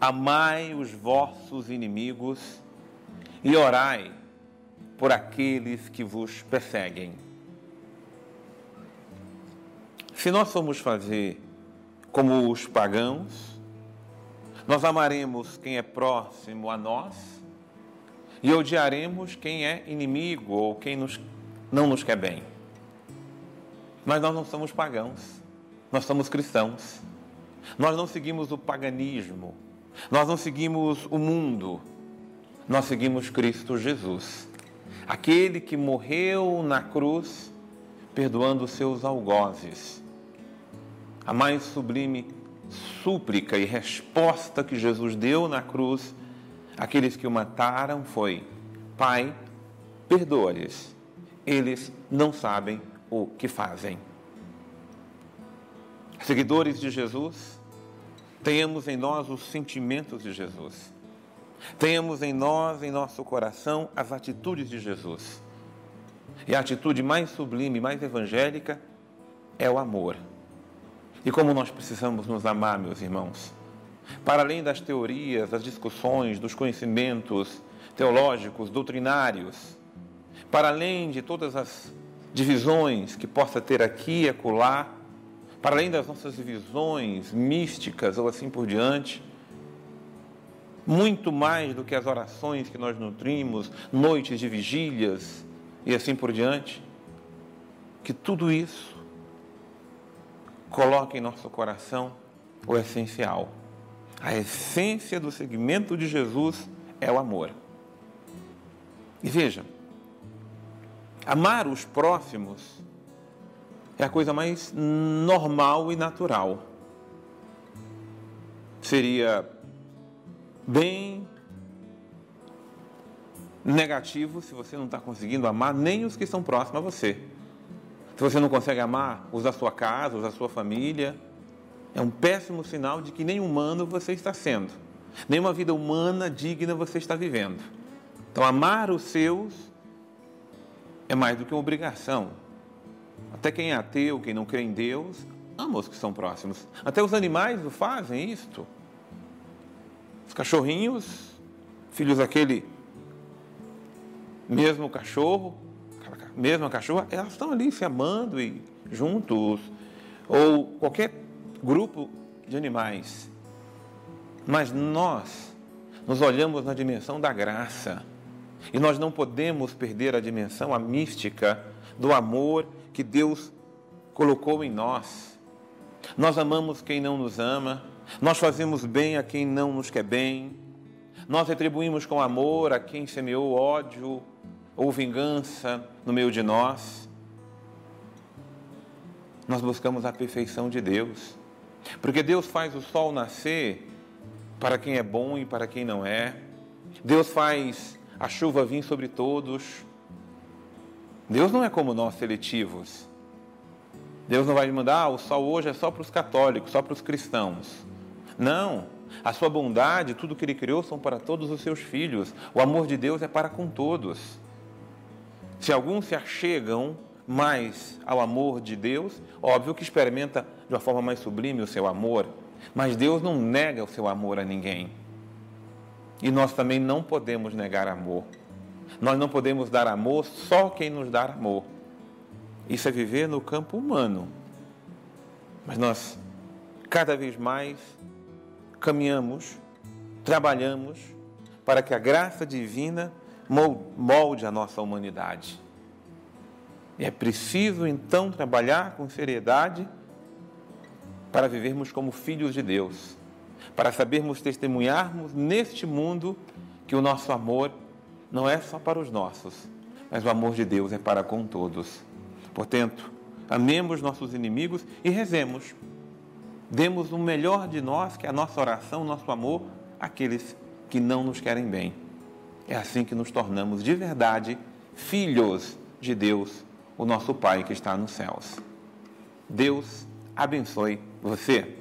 amai os vossos inimigos e orai por aqueles que vos perseguem. Se nós formos fazer como os pagãos, nós amaremos quem é próximo a nós e odiaremos quem é inimigo ou quem nos, não nos quer bem. Mas nós não somos pagãos, nós somos cristãos. Nós não seguimos o paganismo, nós não seguimos o mundo, nós seguimos Cristo Jesus, aquele que morreu na cruz, perdoando seus algozes. A mais sublime súplica e resposta que Jesus deu na cruz àqueles que o mataram foi: Pai, perdoa-lhes, eles não sabem o que fazem. Seguidores de Jesus, tenhamos em nós os sentimentos de Jesus. Tenhamos em nós, em nosso coração, as atitudes de Jesus. E a atitude mais sublime, mais evangélica, é o amor. E como nós precisamos nos amar, meus irmãos. Para além das teorias, das discussões, dos conhecimentos teológicos, doutrinários, para além de todas as divisões que possa ter aqui e acolá, para além das nossas divisões místicas ou assim por diante, muito mais do que as orações que nós nutrimos, noites de vigílias e assim por diante, que tudo isso coloque em nosso coração o essencial. A essência do segmento de Jesus é o amor. E veja, amar os próximos é a coisa mais normal e natural. Seria bem negativo se você não está conseguindo amar nem os que estão próximos a você. Se você não consegue amar os da sua casa, os da sua família, é um péssimo sinal de que nem humano você está sendo. Nenhuma vida humana digna você está vivendo. Então, amar os seus é mais do que uma obrigação. Até quem é ateu, quem não crê em Deus, ama os que são próximos. Até os animais o fazem isto. Os cachorrinhos, filhos daquele mesmo cachorro, mesma cachorra, elas estão ali se amando e juntos, ou qualquer grupo de animais. Mas nós nos olhamos na dimensão da graça e nós não podemos perder a dimensão, a mística do amor que Deus colocou em nós. Nós amamos quem não nos ama, nós fazemos bem a quem não nos quer bem, nós retribuímos com amor a quem semeou ódio ou vingança no meio de nós. Nós buscamos a perfeição de Deus, porque Deus faz o sol nascer para quem é bom e para quem não é. Deus faz a chuva vir sobre todos. Deus não é como nós seletivos. Deus não vai mandar, ah, o sol hoje é só para os católicos, só para os cristãos. Não. A sua bondade, tudo que ele criou são para todos os seus filhos. O amor de Deus é para com todos. Se alguns se achegam mais ao amor de Deus, óbvio que experimenta de uma forma mais sublime o seu amor, mas Deus não nega o seu amor a ninguém. E nós também não podemos negar amor. Nós não podemos dar amor só quem nos dá amor. Isso é viver no campo humano. Mas nós, cada vez mais, caminhamos, trabalhamos para que a graça divina molde a nossa humanidade. E é preciso então trabalhar com seriedade para vivermos como filhos de Deus, para sabermos testemunharmos neste mundo que o nosso amor não é só para os nossos, mas o amor de Deus é para com todos. Portanto, amemos nossos inimigos e rezemos. Demos o melhor de nós, que é a nossa oração, nosso amor, àqueles que não nos querem bem. É assim que nos tornamos de verdade filhos de Deus, o nosso Pai que está nos céus. Deus abençoe você.